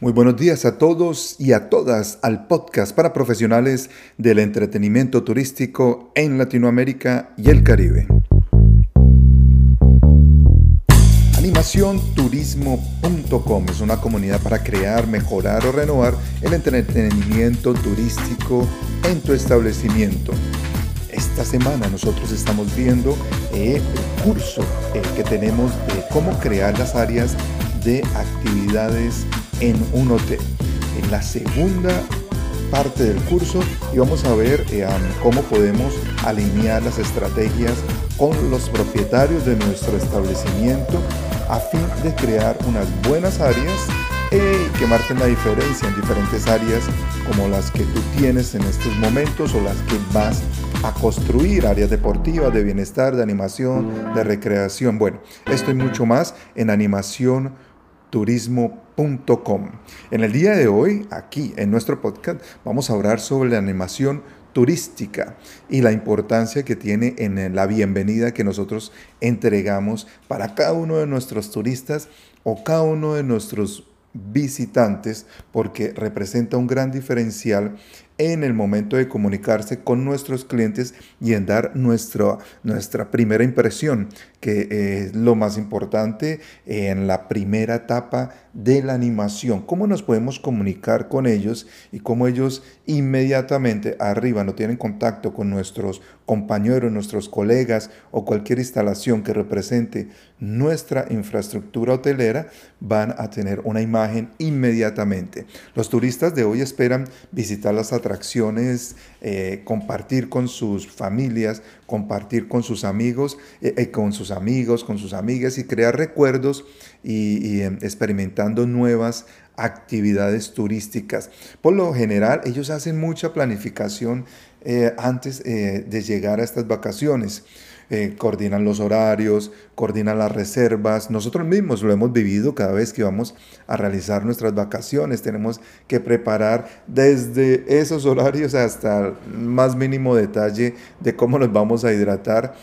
Muy buenos días a todos y a todas al podcast para profesionales del entretenimiento turístico en Latinoamérica y el Caribe. Animacionturismo.com es una comunidad para crear, mejorar o renovar el entretenimiento turístico en tu establecimiento. Esta semana nosotros estamos viendo el curso que tenemos de cómo crear las áreas de actividades en un hotel. En la segunda parte del curso y vamos a ver eh, cómo podemos alinear las estrategias con los propietarios de nuestro establecimiento a fin de crear unas buenas áreas eh, que marquen la diferencia en diferentes áreas como las que tú tienes en estos momentos o las que vas a construir, áreas deportivas, de bienestar, de animación, de recreación. Bueno, esto y mucho más en animación turismo.com. En el día de hoy, aquí en nuestro podcast, vamos a hablar sobre la animación turística y la importancia que tiene en la bienvenida que nosotros entregamos para cada uno de nuestros turistas o cada uno de nuestros visitantes porque representa un gran diferencial en el momento de comunicarse con nuestros clientes y en dar nuestra, nuestra primera impresión, que es lo más importante en la primera etapa de la animación. ¿Cómo nos podemos comunicar con ellos y cómo ellos inmediatamente arriba no tienen contacto con nuestros compañeros, nuestros colegas o cualquier instalación que represente nuestra infraestructura hotelera, van a tener una imagen inmediatamente. Los turistas de hoy esperan visitar las atracciones, eh, compartir con sus familias, compartir con sus amigos, eh, eh, con sus amigos, con sus amigas y crear recuerdos y, em, experimentando nuevas actividades turísticas. Por lo general, ellos hacen mucha planificación eh, antes de llegar a estas vacaciones. Eh, coordinan los horarios, coordinan las reservas. Nosotros mismos lo hemos vivido cada vez que vamos a realizar nuestras vacaciones. Tenemos que preparar desde esos horarios hasta el más mínimo detalle de cómo nos vamos a hidratar.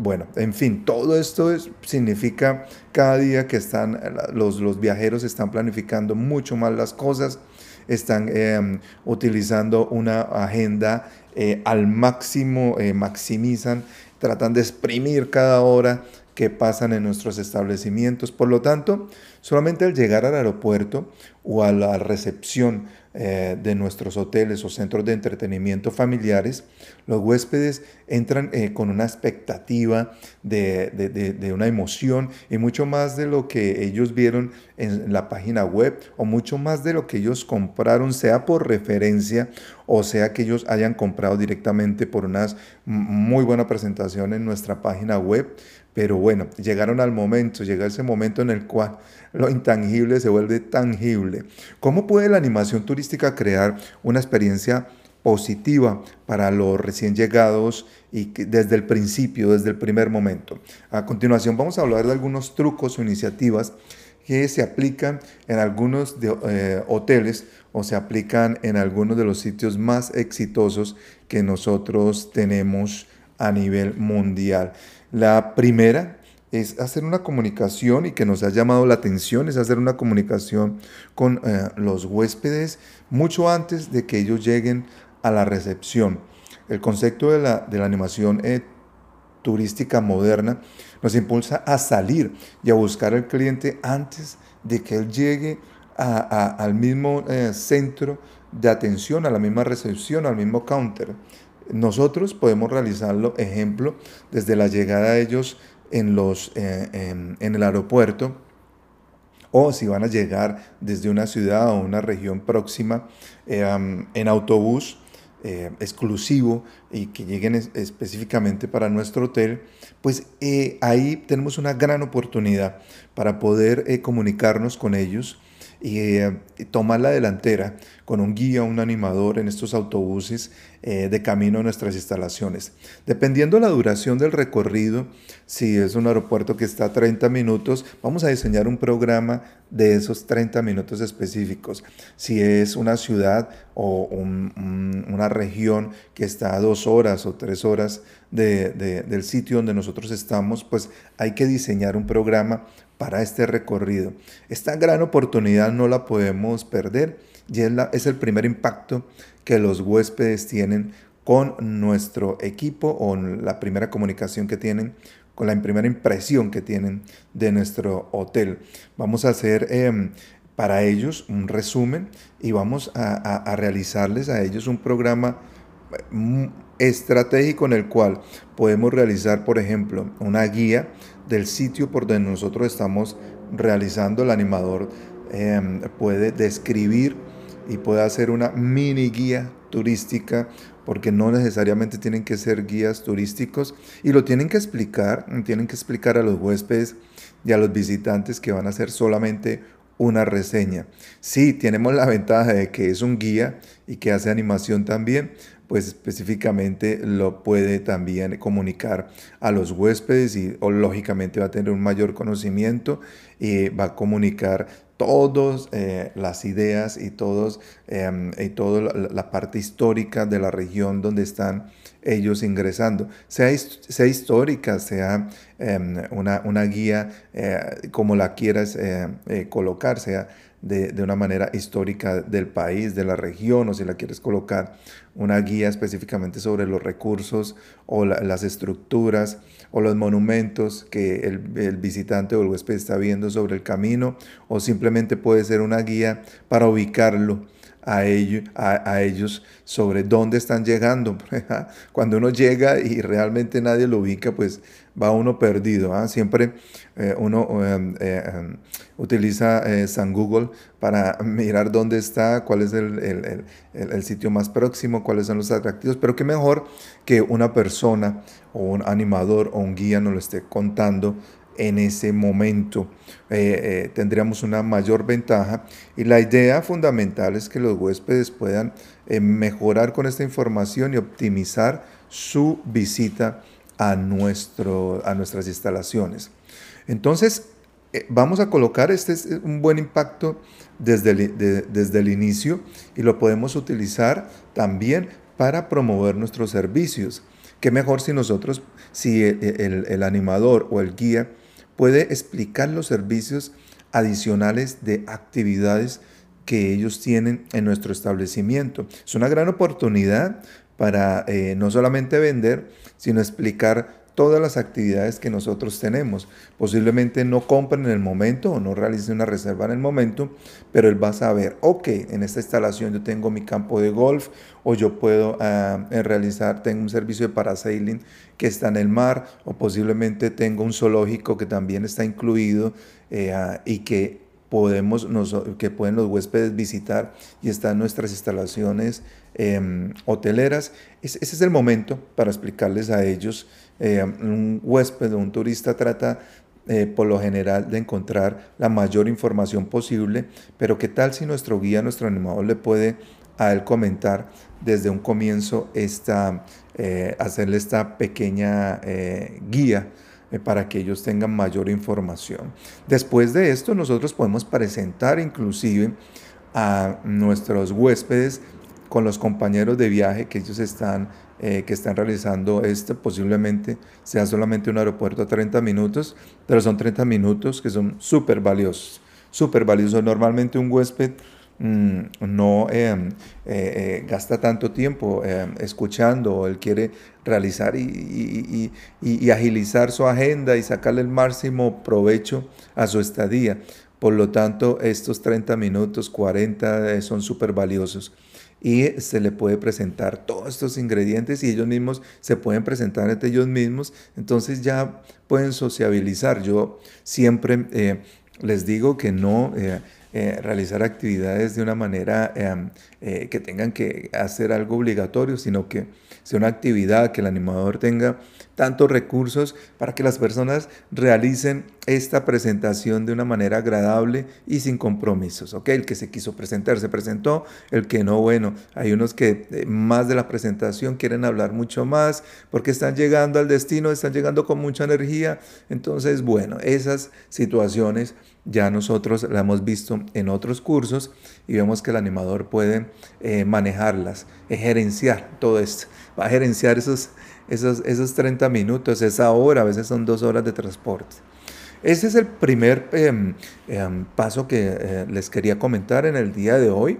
Bueno, en fin, todo esto significa cada día que están los, los viajeros están planificando mucho más las cosas están em, utilizando una agenda eh, al máximo, eh, maximizan, tratan de exprimir cada hora que pasan en nuestros establecimientos. Por lo tanto, solamente al llegar al aeropuerto o a la recepción eh, de nuestros hoteles o centros de entretenimiento familiares, los huéspedes entran eh, con una expectativa de, una emoción y mucho más de lo que ellos vieron en la página web o mucho más de lo que ellos compraron, sea por referencia o sea que ellos hayan comprado directamente por una muy buena presentación en nuestra página web. Pero bueno, llegaron al momento, llega ese momento en el cual lo intangible se vuelve tangible. ¿Cómo puede la animación turística crear una experiencia positiva para los recién llegados y desde el principio, desde el primer momento? A continuación vamos a hablar de algunos trucos o iniciativas que se aplican en algunos eh, hoteles o se aplican en algunos de los sitios más exitosos que nosotros tenemos a nivel mundial. La primera es hacer una comunicación y que nos ha llamado la atención, es hacer una comunicación con eh, los huéspedes mucho antes de que ellos lleguen a la recepción. El concepto de la, de la animación eh, turística moderna nos impulsa a salir y a buscar al cliente antes de que él llegue al mismo eh, centro de atención, a la misma recepción, al mismo counter. Nosotros podemos realizarlo, ejemplo, desde la llegada de ellos en, los, eh, en, el aeropuerto o si van a llegar desde una ciudad o una región próxima eh, en autobús eh, exclusivo y que lleguen específicamente para nuestro hotel, pues ahí tenemos una gran oportunidad para poder comunicarnos con ellos eh, y tomar la delantera con un guía, un animador en estos autobuses eh, de camino a nuestras instalaciones. Dependiendo la duración del recorrido, si es un aeropuerto que está a 30 minutos, vamos a diseñar un programa de esos 30 minutos específicos. Si es una ciudad o una región que está a dos horas o tres horas del sitio donde nosotros estamos, pues hay que diseñar un programa para este recorrido. Esta gran oportunidad no la podemos perder y es, es el primer impacto que los huéspedes tienen con nuestro equipo o la primera comunicación que tienen con la primera impresión que tienen de nuestro hotel. Vamos a hacer em, para ellos un resumen y vamos a, realizarles a ellos un programa mm, estratégico en el cual podemos realizar, por ejemplo, una guía del sitio por donde nosotros estamos realizando. El animador em, puede describir y puede hacer una mini guía turística porque no necesariamente tienen que ser guías turísticos y lo tienen que explicar, tienen que explicar a los huéspedes y a los visitantes que van a hacer solamente una reseña. Sí, tenemos la ventaja de que es un guía y que hace animación también, pues específicamente lo puede también comunicar a los huéspedes y lógicamente va a tener un mayor conocimiento y va a comunicar todas eh, las ideas y, todos, em, y toda la, parte histórica de la región donde están ellos ingresando, sea, sea histórica, sea em, una, una, guía eh, como la quieras eh, colocar, sea de, una manera histórica del país, de la región, o si la quieres colocar una guía específicamente sobre los recursos o las estructuras o los monumentos que el, visitante o el huésped está viendo sobre el camino, o simplemente puede ser una guía para ubicarlo a, a, ellos sobre dónde están llegando. Cuando uno llega y realmente nadie lo ubica, pues va uno perdido. ¿ah? Siempre eh, uno em, eh, em, utiliza eh, San Google para mirar dónde está, cuál es el, el, el, sitio más próximo, cuáles son los atractivos, pero qué mejor que una persona o un animador o un guía nos lo esté contando en ese momento. Eh, eh, tendríamos una mayor ventaja y la idea fundamental es que los huéspedes puedan eh, mejorar con esta información y optimizar su visita a, nuestro, a nuestras instalaciones. Entonces, vamos a colocar este es un buen impacto desde desde el inicio y lo podemos utilizar también para promover nuestros servicios. Qué mejor si nosotros, si el animador o el guía puede explicar los servicios adicionales de actividades que ellos tienen en nuestro establecimiento. Es una gran oportunidad para eh, no solamente vender, sino explicar todas las actividades que nosotros tenemos. Posiblemente no compren en el momento o no realicen una reserva en el momento, pero él va a saber, ok, en esta instalación yo tengo mi campo de golf o yo puedo ah, realizar, tengo un servicio de parasailing que está en el mar o posiblemente tengo un zoológico que también está incluido eh, ah, y que podemos, que pueden los huéspedes visitar y están nuestras instalaciones em, hoteleras. ese es el momento para explicarles a ellos eh, un huésped o un turista trata eh, por lo general de encontrar la mayor información posible, pero ¿qué tal si nuestro guía, nuestro animador le puede a él comentar desde un comienzo esta, eh, hacerle esta pequeña guía? Para que ellos tengan mayor información. Después de esto, nosotros podemos presentar inclusive a nuestros huéspedes con los compañeros de viaje que ellos están eh, que están realizando esto. Posiblemente sea solamente un aeropuerto a 30 minutos, pero son 30 minutos que son súper valiosos, súper valiosos. Normalmente un huésped mm, no eh, eh, gasta tanto tiempo escuchando, él quiere realizar y, agilizar su agenda y sacarle el máximo provecho a su estadía. Por lo tanto, estos 30 minutos, 40 son súper valiosos y se le puede presentar todos estos ingredientes y ellos mismos se pueden presentar entre ellos mismos, entonces ya pueden sociabilizar. Yo siempre eh, les digo que no eh, eh, realizar actividades de una manera que tengan que hacer algo obligatorio, sino que sea una actividad que el animador tenga tantos recursos para que las personas realicen esta presentación de una manera agradable y sin compromisos. ¿ok? El que se quiso presentar se presentó, el que no, bueno, hay unos que eh, más de la presentación quieren hablar mucho más porque están llegando al destino, están llegando con mucha energía. Entonces, bueno, esas situaciones ya nosotros la hemos visto en otros cursos y vemos que el animador puede eh, manejarlas, gerenciar todo esto, va a gerenciar esos, esos, esos 30 minutos, esa hora, a veces son dos horas de transporte. Ese es el primer em, em, paso que eh, les quería comentar en el día de hoy.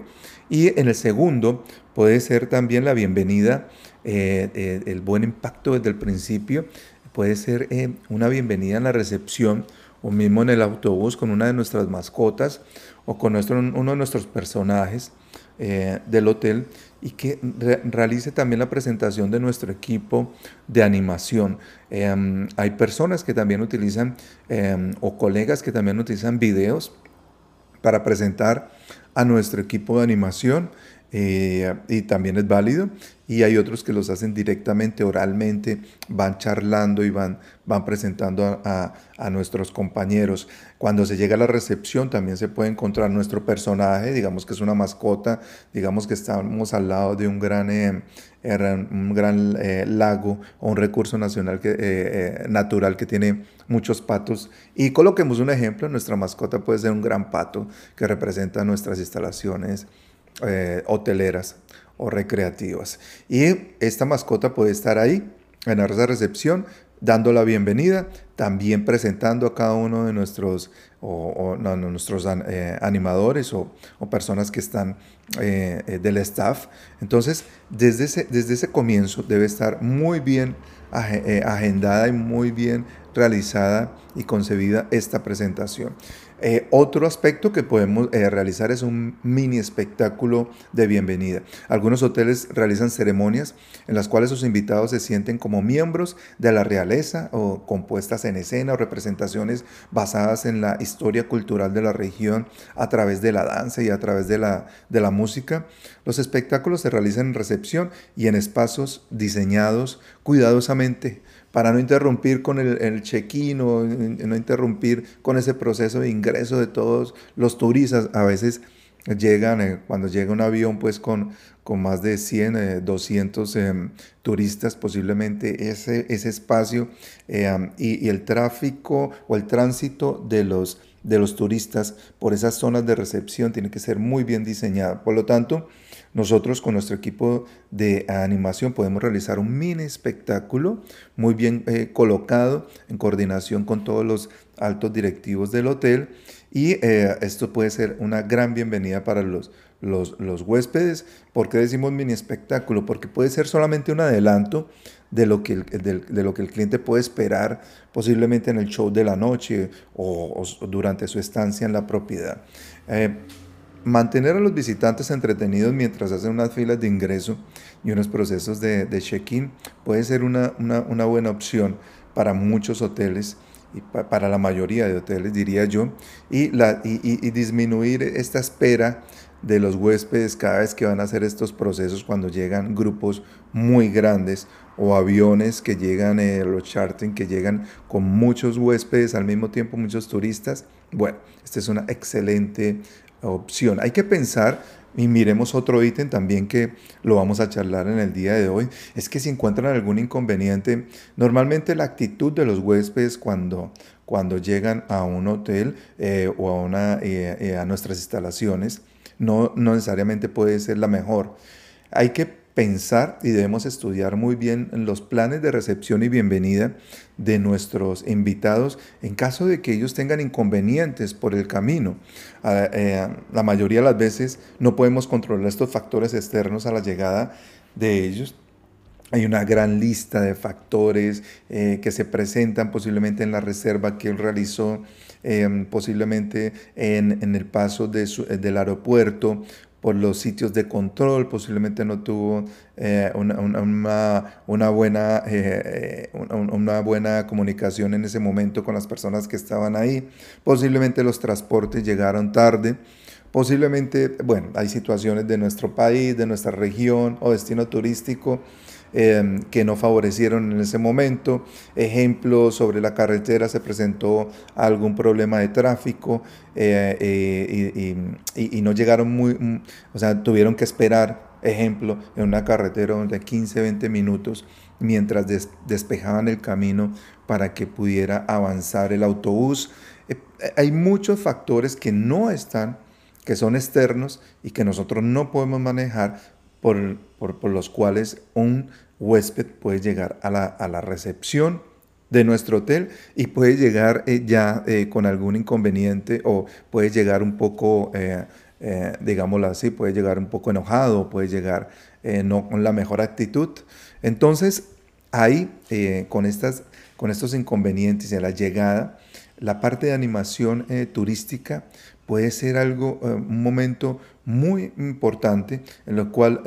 Y en el segundo puede ser también la bienvenida, eh, el buen impacto desde el principio, puede ser una bienvenida en la recepción o mismo en el autobús con una de nuestras mascotas o con uno de nuestros personajes eh, del hotel y que realice también la presentación de nuestro equipo de animación. Em, hay personas que también utilizan em, o colegas que también utilizan videos para presentar a nuestro equipo de animación eh, y también es válido. Y hay otros que los hacen directamente, oralmente, van charlando y van, van presentando a, a, nuestros compañeros. Cuando se llega a la recepción también se puede encontrar nuestro personaje, digamos que es una mascota, digamos que estamos al lado de un gran, eh, un gran eh, lago o un recurso nacional que, natural que tiene muchos patos. Y coloquemos un ejemplo, nuestra mascota puede ser un gran pato que representa nuestras instalaciones eh, hoteleras o recreativas. Y esta mascota puede estar ahí en esa recepción dando la bienvenida, también presentando a cada uno de nuestros, o, nuestros eh, animadores o, personas que están eh, del staff. Entonces, desde ese, desde ese comienzo debe estar muy bien agendada y muy bien realizada y concebida esta presentación. Eh, otro aspecto que podemos eh, realizar es un mini espectáculo de bienvenida. Algunos hoteles realizan ceremonias en las cuales sus invitados se sienten como miembros de la realeza o compuestas en escena o representaciones basadas en la historia cultural de la región a través de la danza y a través de la, de la música. Los espectáculos se realizan en recepción y en espacios diseñados cuidadosamente para no interrumpir con el, check-in o no interrumpir con ese proceso de ingreso de todos los turistas. A veces llegan, eh, cuando llega un avión pues con, con más de 100, 200 eh, em, turistas, posiblemente ese, ese espacio eh, y, y, el tráfico o el tránsito de los, de los turistas por esas zonas de recepción tiene que ser muy bien diseñado. Por lo tanto, nosotros con nuestro equipo de animación podemos realizar un mini espectáculo muy bien eh, colocado en coordinación con todos los altos directivos del hotel y eh, esto puede ser una gran bienvenida para los, los, los huéspedes. ¿Por qué decimos mini espectáculo? Porque puede ser solamente un adelanto de lo, que el, de, lo que el cliente puede esperar posiblemente en el show de la noche o, durante su estancia en la propiedad. Eh, Mantener a los visitantes entretenidos mientras hacen unas filas de ingreso y unos procesos de, check-in puede ser una, buena opción para muchos hoteles y para la mayoría de hoteles, diría yo, y, disminuir esta espera de los huéspedes cada vez que van a hacer estos procesos cuando llegan grupos muy grandes o aviones que llegan, eh, los charting que llegan con muchos huéspedes al mismo tiempo, muchos turistas. Bueno, esta es una excelente opción. Hay que pensar, y miremos otro ítem también que lo vamos a charlar en el día de hoy, es que si encuentran algún inconveniente, normalmente la actitud de los huéspedes cuando, cuando llegan a un hotel eh, o a, una, eh, eh, a nuestras instalaciones, no, no necesariamente puede ser la mejor. Hay que pensar y debemos estudiar muy bien los planes de recepción y bienvenida de nuestros invitados en caso de que ellos tengan inconvenientes por el camino. Ah, eh, la mayoría de las veces no podemos controlar estos factores externos a la llegada de ellos. Hay una gran lista de factores eh, que se presentan posiblemente en la reserva que él realizó, eh, posiblemente en, en, el paso de del aeropuerto por los sitios de control, posiblemente no tuvo eh, una, una, buena, eh, una, buena comunicación en ese momento con las personas que estaban ahí, posiblemente los transportes llegaron tarde, posiblemente, bueno, hay situaciones de nuestro país, de nuestra región o destino turístico Em, que no favorecieron en ese momento. Ejemplo, sobre la carretera se presentó algún problema de tráfico eh, eh, y, no llegaron muy, mm, o sea, tuvieron que esperar, ejemplo, en una carretera de 15, 20 minutos mientras despejaban el camino para que pudiera avanzar el autobús. hay muchos factores que no están, que son externos y que nosotros no podemos manejar por, por, los cuales un huésped puede llegar a la, a la recepción de nuestro hotel y puede llegar eh, ya eh, con algún inconveniente o puede llegar un poco, eh, digámoslo así, puede llegar un poco enojado, puede llegar no con la mejor actitud. Entonces, ahí, con, estas, con estos inconvenientes a la llegada, la parte de animación turística puede ser algo, un momento muy importante en lo cual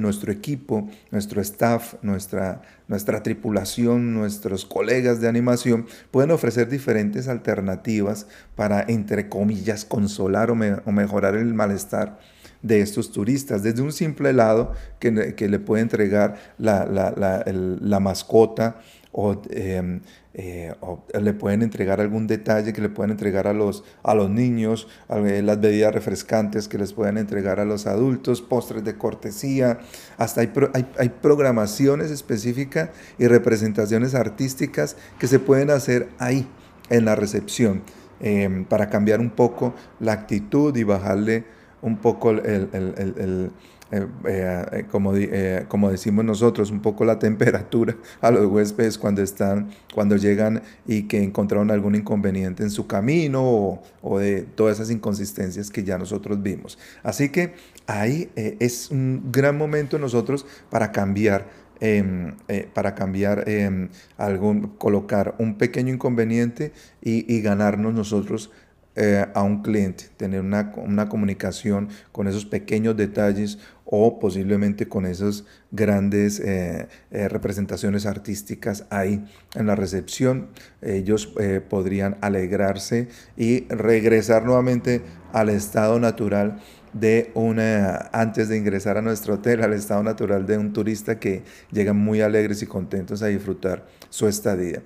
nuestro equipo, nuestro staff, nuestra, nuestra tripulación, nuestros colegas de animación pueden ofrecer diferentes alternativas para, entre comillas, consolar o, mejorar el malestar de estos turistas, desde un simple helado que, le puede entregar la, la mascota, Em, eh, o, le pueden entregar algún detalle que le pueden entregar a los, a los niños, las bebidas refrescantes que les pueden entregar a los adultos, postres de cortesía, hasta hay, hay, programaciones específicas y representaciones artísticas que se pueden hacer ahí, en la recepción, em, para cambiar un poco la actitud y bajarle un poco el eh, eh, como, eh, como decimos nosotros, un poco la temperatura a los huéspedes cuando están, cuando llegan y que encontraron algún inconveniente en su camino o, de todas esas inconsistencias que ya nosotros vimos. Así que ahí es un gran momento nosotros para cambiar em, para cambiar em, algún, colocar un pequeño inconveniente y, y ganarnos nosotros eh, a un cliente, tener una, una, comunicación con esos pequeños detalles o posiblemente con esas grandes eh, eh, representaciones artísticas ahí en la recepción. Ellos podrían alegrarse y regresar nuevamente al estado natural de una, antes de ingresar a nuestro hotel, al estado natural de un turista que llegan muy alegres y contentos a disfrutar su estadía.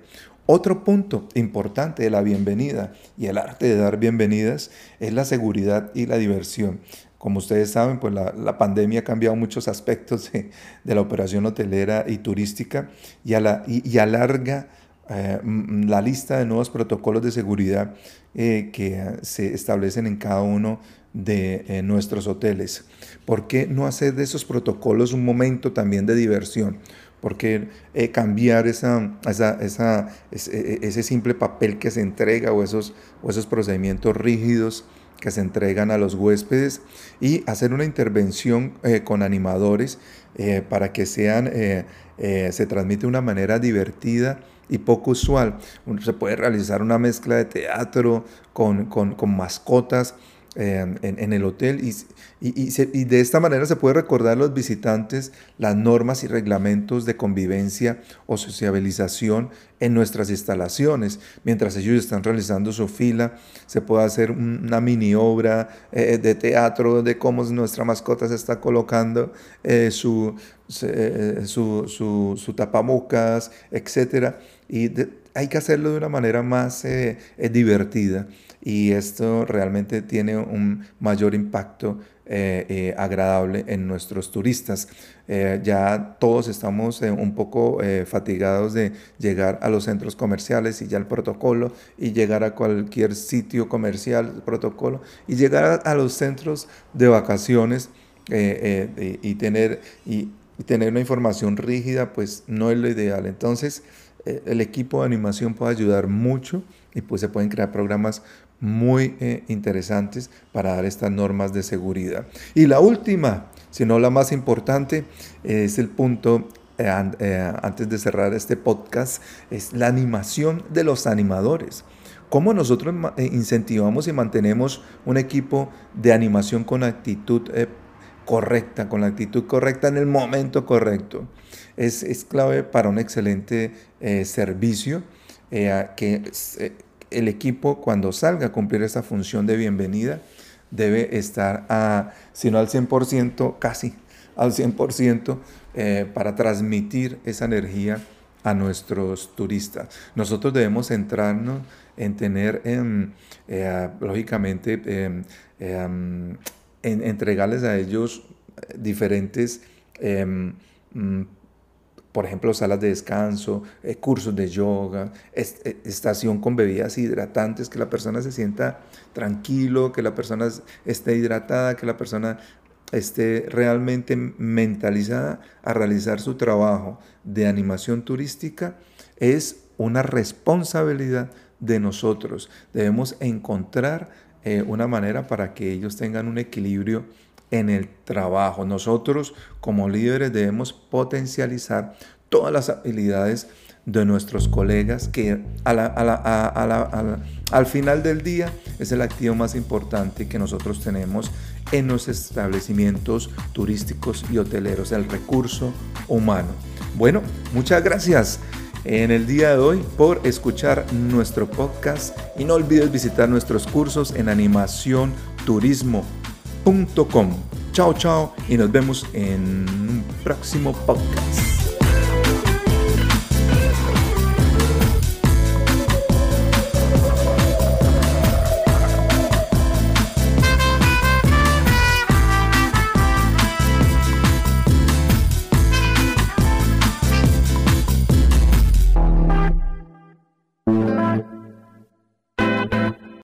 Otro punto importante de la bienvenida y el arte de dar bienvenidas es la seguridad y la diversión. Como ustedes saben, pues la, pandemia ha cambiado muchos aspectos de, la operación hotelera y turística y, alarga eh, la lista de nuevos protocolos de seguridad eh, que se establecen en cada uno de eh, nuestros hoteles. ¿Por qué no hacer de esos protocolos un momento también de diversión? Porque eh, cambiar esa, esa, e, ese, simple papel que se entrega o esos, o esos procedimientos rígidos que se entregan a los huéspedes y hacer una intervención eh, con animadores eh, para que sean, se transmite de una manera divertida y poco usual. Se puede realizar una mezcla de teatro con, con mascotas en, el hotel y, y, de esta manera se puede recordar a los visitantes las normas y reglamentos de convivencia o sociabilización en nuestras instalaciones. Mientras ellos están realizando su fila, se puede hacer una mini obra eh, de teatro de cómo nuestra mascota se está colocando eh, su, eh, su, su, su, tapabocas, etc. Y hay que hacerlo de una manera más divertida y esto realmente tiene un mayor impacto eh, eh, agradable en nuestros turistas. Eh, ya todos estamos un poco fatigados de llegar a los centros comerciales y ya el protocolo, y llegar a cualquier sitio comercial, protocolo, y llegar a, los centros de vacaciones y, tener, y tener una información rígida, pues no es lo ideal. Entonces, el equipo de animación puede ayudar mucho y pues se pueden crear programas muy eh, interesantes para dar estas normas de seguridad. Y la última, si no la más importante, es el punto eh, eh, antes de cerrar este podcast, es la animación de los animadores. ¿Cómo nosotros incentivamos y mantenemos un equipo de animación con actitud correcta, con la actitud correcta en el momento correcto? Es, es clave para un excelente servicio que el equipo cuando salga a cumplir esa función de bienvenida debe estar a, si no al 100%, casi al 100% eh, para transmitir esa energía a nuestros turistas. Nosotros debemos centrarnos en tener, em, eh, lógicamente, em, em, en entregarles a ellos diferentes mm, por ejemplo, salas de descanso, eh, cursos de yoga, eh, estación con bebidas hidratantes, que la persona se sienta tranquilo, que la persona esté hidratada, que la persona esté realmente mentalizada a realizar su trabajo de animación turística, es una responsabilidad de nosotros. Debemos encontrar eh, una manera para que ellos tengan un equilibrio en el trabajo. Nosotros como líderes debemos potencializar todas las habilidades de nuestros colegas que al final del día es el activo más importante que nosotros tenemos en los establecimientos turísticos y hoteleros, el recurso humano. Bueno, muchas gracias en el día de hoy por escuchar nuestro podcast y no olvides visitar nuestros cursos en animacionturismo.com. Chao, chao y nos vemos en un próximo podcast.